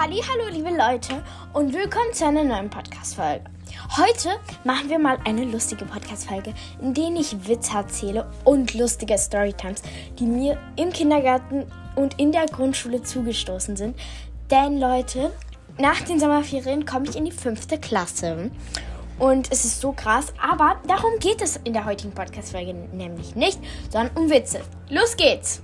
Hallo, liebe Leute und willkommen zu einer neuen Podcast-Folge. Heute machen wir mal eine lustige Podcast-Folge, in der ich Witze erzähle und lustige Storytimes, die mir im Kindergarten und in der Grundschule zugestoßen sind. Denn Leute, nach den Sommerferien komme ich in die fünfte Klasse. Und es ist so krass, aber darum geht es in der heutigen Podcast-Folge nämlich nicht, sondern um Witze. Los geht's!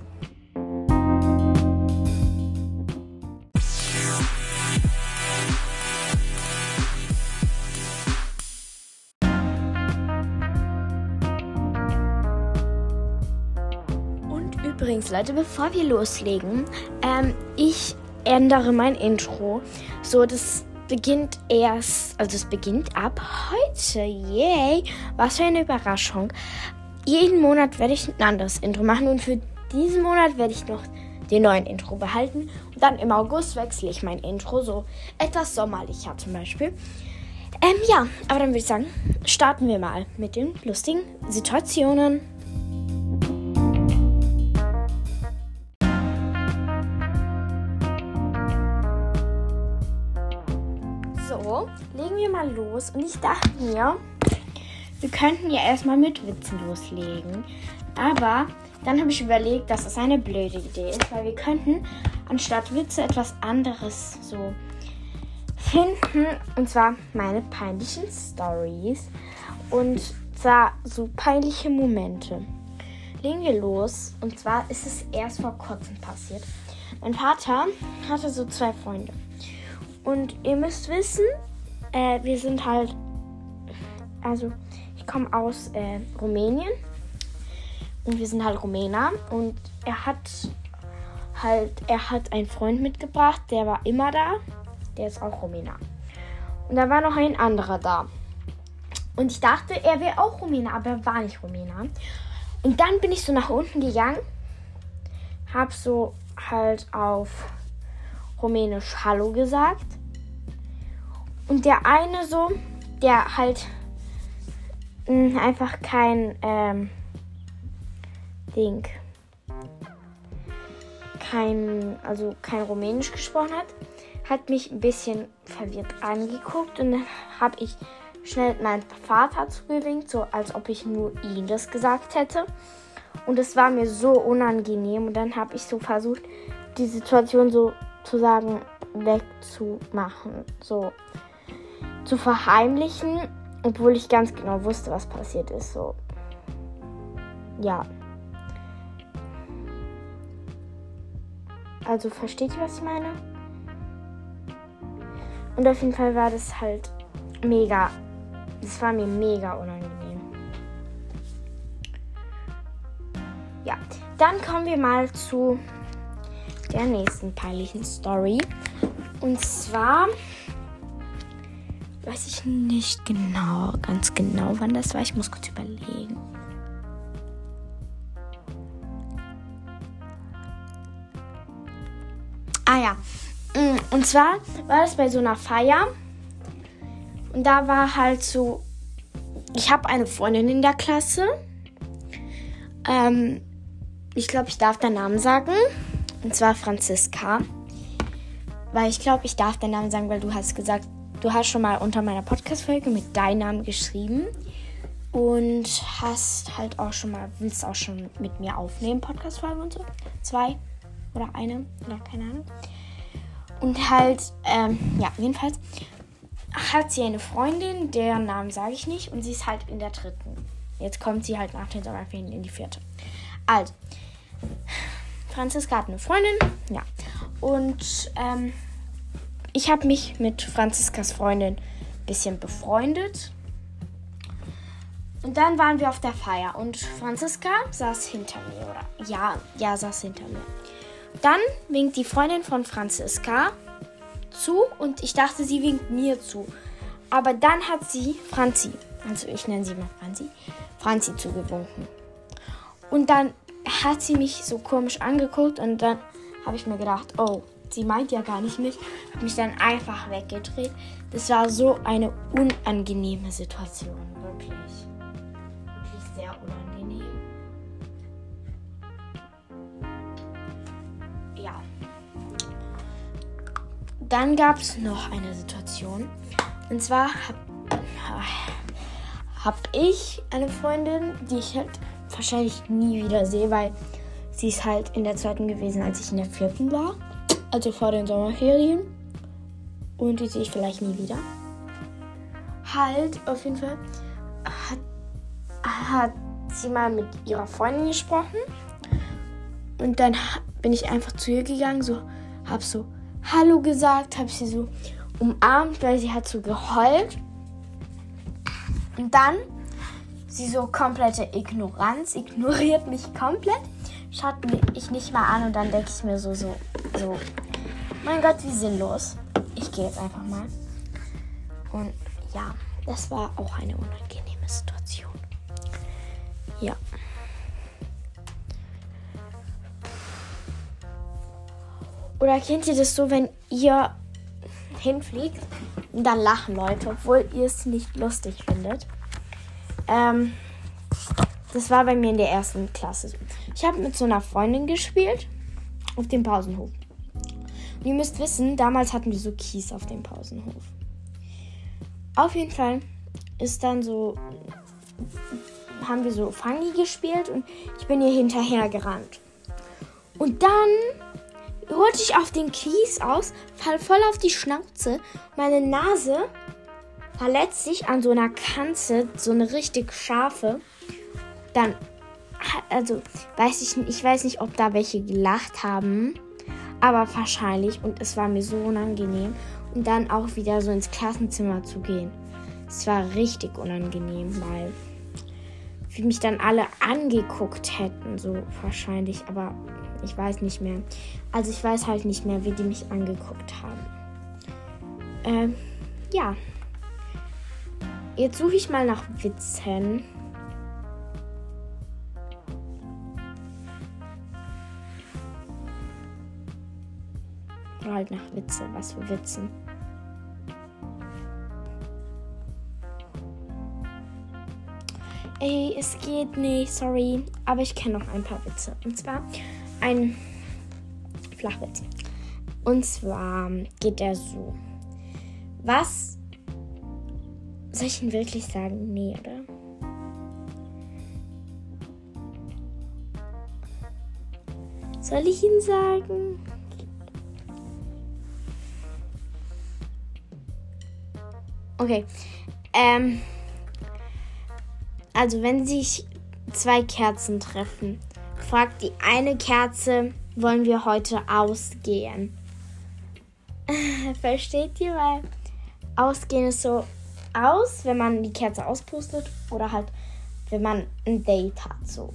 Übrigens, Leute, bevor wir loslegen, ähm, ich ändere mein Intro. So, das beginnt erst, also es beginnt ab heute. Yay! Was für eine Überraschung. Jeden Monat werde ich ein anderes Intro machen und für diesen Monat werde ich noch den neuen Intro behalten. Und dann im August wechsle ich mein Intro, so etwas sommerlicher zum Beispiel. Ähm, ja, aber dann würde ich sagen, starten wir mal mit den lustigen Situationen. Mal los. Und ich dachte mir, wir könnten ja erstmal mit Witzen loslegen. Aber dann habe ich überlegt, dass das eine blöde Idee ist, weil wir könnten anstatt Witze etwas anderes so finden. Und zwar meine peinlichen Stories. Und zwar so peinliche Momente. Legen wir los. Und zwar ist es erst vor kurzem passiert. Mein Vater hatte so zwei Freunde. Und ihr müsst wissen, äh, wir sind halt, also ich komme aus äh, Rumänien und wir sind halt Rumäner und er hat halt, er hat einen Freund mitgebracht, der war immer da, der ist auch Rumäner. Und da war noch ein anderer da. Und ich dachte, er wäre auch Rumäner, aber er war nicht Rumäner. Und dann bin ich so nach unten gegangen, hab so halt auf Rumänisch Hallo gesagt. Und der eine so, der halt mh, hm, einfach kein ähm, Ding, kein, also kein Rumänisch gesprochen hat, hat mich ein bisschen verwirrt angeguckt und dann habe ich schnell meinen Vater zugewinkt, so als ob ich nur ihm das gesagt hätte. Und es war mir so unangenehm und dann habe ich so versucht, die Situation so zu sagen wegzumachen, so zu verheimlichen, obwohl ich ganz genau wusste, was passiert ist. So, ja. Also versteht ihr, was ich meine? Und auf jeden Fall war das halt mega. Das war mir mega unangenehm. Ja, dann kommen wir mal zu der nächsten peinlichen Story. Und zwar weiß ich nicht genau, ganz genau, wann das war. Ich muss kurz überlegen. Ah ja, mm, und zwar war das bei so einer Feier. Und da war halt so, ich habe eine Freundin in der Klasse. Ähm, ich glaube, ich darf den Namen sagen. Und zwar Franziska. Weil ich glaube, ich darf den Namen sagen, weil du hast gesagt, du hast schon mal unter meiner Podcast-Folge mit deinem Namen geschrieben. Und hast halt auch schon mal, willst auch schon mit mir aufnehmen, Podcast-Folge und so. Zwei oder eine, oder keine Ahnung. Und halt, ähm, ja, jedenfalls hat sie eine Freundin, deren Namen sage ich nicht. Und sie ist halt in der dritten. Jetzt kommt sie halt nach den Sommerferien in die vierte. Also, Franziska hat eine Freundin, ja. Und ähm, ich habe mich mit Franziskas Freundin ein bisschen befreundet. Und dann waren wir auf der Feier und Franziska saß hinter mir. Oder ja, ja, saß hinter mir. Dann winkt die Freundin von Franziska zu und ich dachte, sie winkt mir zu. Aber dann hat sie Franzi, also ich nenne sie mal Franzi, Franzi zugewunken. Und dann hat sie mich so komisch angeguckt und dann habe ich mir gedacht, oh, sie meint ja gar nicht mich. Habe mich dann einfach weggedreht. Das war so eine unangenehme Situation, wirklich. Wirklich sehr unangenehm. Ja. dann gab es noch eine Situation. Und zwar habe hab ich eine Freundin, die ich halt wahrscheinlich nie wieder sehe, weil sie ist halt in der zweiten gewesen, als ich in der vierten war. Also vor den Sommerferien. Und die sehe ich vielleicht nie wieder. Halt, auf jeden Fall hat, hat sie mal mit ihrer Freundin gesprochen. Und dann bin ich einfach zu ihr gegangen, so, hab so Hallo gesagt, hab sie so umarmt, weil sie hat so geheult. Und dann sie so komplette Ignoranz, ignoriert mich komplett, schaut mich nicht mal an und dann denke ich mir so, so, so, mein Gott, wie sinnlos. Ich gehe jetzt einfach mal. Und ja, das war auch eine unangenehme Situation. Ja. Oder kennt ihr das so, wenn ihr hinfliegt und dann lachen Leute, obwohl ihr es nicht lustig findet? Ähm, das war bei mir in der ersten Klasse. Ich habe mit so einer Freundin gespielt auf dem Pausenhof. Ihr müsst wissen, damals hatten wir so Kies auf dem Pausenhof. Auf jeden Fall ist dann so, haben wir so Fangi gespielt und ich bin ihr hinterher gerannt. Und dann rutsche ich auf den Kies aus, fall voll auf die Schnauze. Meine Nase verletzt sich an so einer Kanze, so eine richtig scharfe. Dann, also, weiß ich ich weiß nicht, ob da welche gelacht haben, aber wahrscheinlich. Und es war mir so unangenehm. Und dann auch wieder so ins Klassenzimmer zu gehen. Es war richtig unangenehm, weil wie mich dann alle angeguckt hätten, so wahrscheinlich, aber ich weiß nicht mehr. Also ich weiß halt nicht mehr, wie die mich angeguckt haben. Ähm, ja. Jetzt suche ich mal nach Witzen. Halt nach Witze. Was für Witzen. Ey, es geht nicht, sorry. Aber ich kenne noch ein paar Witze. Und zwar ein Flachwitz. Und zwar geht er so. Was soll ich ihn wirklich sagen? Nee, oder? Soll ich ihn sagen? Okay. Ähm. Also, wenn sich zwei Kerzen treffen, fragt die eine Kerze, wollen wir heute ausgehen? Versteht ihr? Weil ausgehen ist so aus, wenn man die Kerze auspustet oder halt, wenn man ein Date hat. So.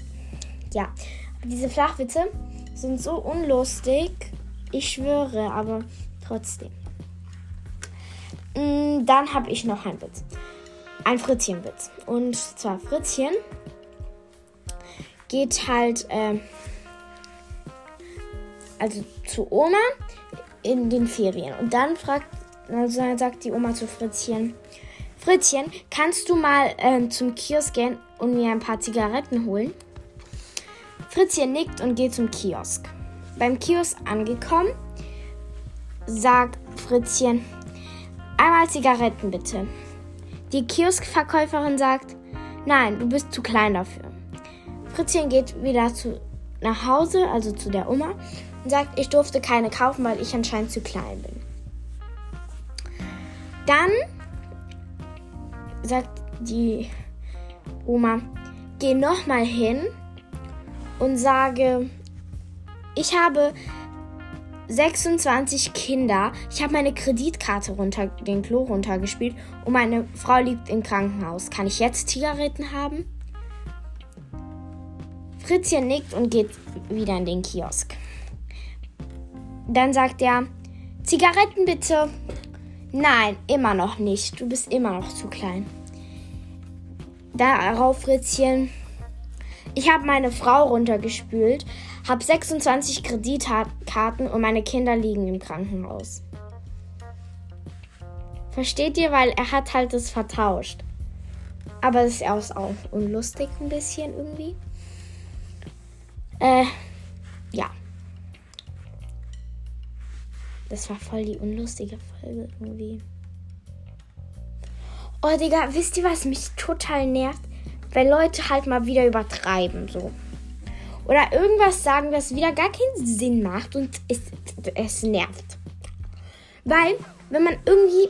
Ja. diese Flachwitze sind so unlustig. Ich schwöre, aber trotzdem. Mm, dann habe ich noch einen Witz. Ein Fritzchenwitz. Und zwar Fritzchen geht halt äh, also zu Oma in den Ferien. Und dann fragt, also sagt die Oma zu Fritzchen, Fritzchen, kannst du mal äh, zum Kiosk gehen und mir ein paar Zigaretten holen? Fritzchen nickt und geht zum Kiosk. Beim Kiosk angekommen, sagt Fritzchen, einmal Zigaretten bitte. Die Kioskverkäuferin sagt, nein, du bist zu klein dafür. Fritzchen geht wieder zu, nach Hause, also zu der Oma, und sagt, ich durfte keine kaufen, weil ich anscheinend zu klein bin. Dann sagt die Oma, geh nochmal hin und sage, ich habe 26 Kinder. Ich habe meine Kreditkarte runter, den Klo runtergespielt und meine Frau liegt im Krankenhaus. Kann ich jetzt Zigaretten haben? Fritzchen nickt und geht wieder in den Kiosk. Dann sagt er, Zigaretten bitte. Nein, immer noch nicht. Du bist immer noch zu klein. Darauf Fritzchen. Ich habe meine Frau runtergespült, habe 26 Kreditkarten und meine Kinder liegen im Krankenhaus. Versteht ihr? Weil er hat halt das vertauscht. Aber das ist auch unlustig ein bisschen irgendwie. Äh, ja. Das war voll die unlustige Folge irgendwie. Oh, Digga, wisst ihr, was mich total nervt? Wenn Leute halt mal wieder übertreiben, so. Oder irgendwas sagen, das wieder gar keinen Sinn macht und es, es nervt. Weil, wenn man irgendwie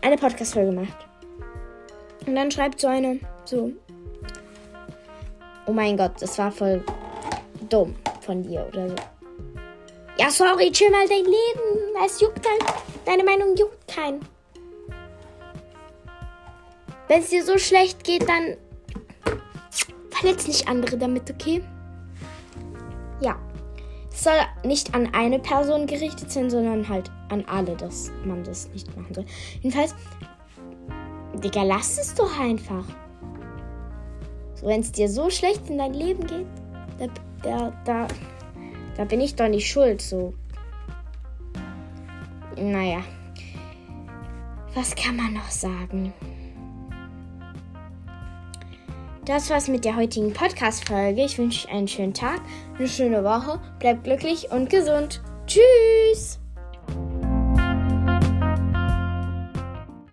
eine Podcast-Folge macht und dann schreibt so eine, so, oh mein Gott, das war voll dumm von dir oder so. Ja, sorry, chill mal dein Leben. Es juckt halt. Deine Meinung juckt keinen. Wenn es dir so schlecht geht, dann verletz nicht andere damit, okay? Ja. Es soll nicht an eine Person gerichtet sein, sondern halt an alle, dass man das nicht machen soll. Jedenfalls, Digga, lass es doch einfach. So, wenn es dir so schlecht in dein Leben geht, da, da, da, da bin ich doch nicht schuld, so. Naja. Was kann man noch sagen? Das war's mit der heutigen Podcast-Folge. Ich wünsche euch einen schönen Tag, eine schöne Woche. Bleibt glücklich und gesund. Tschüss!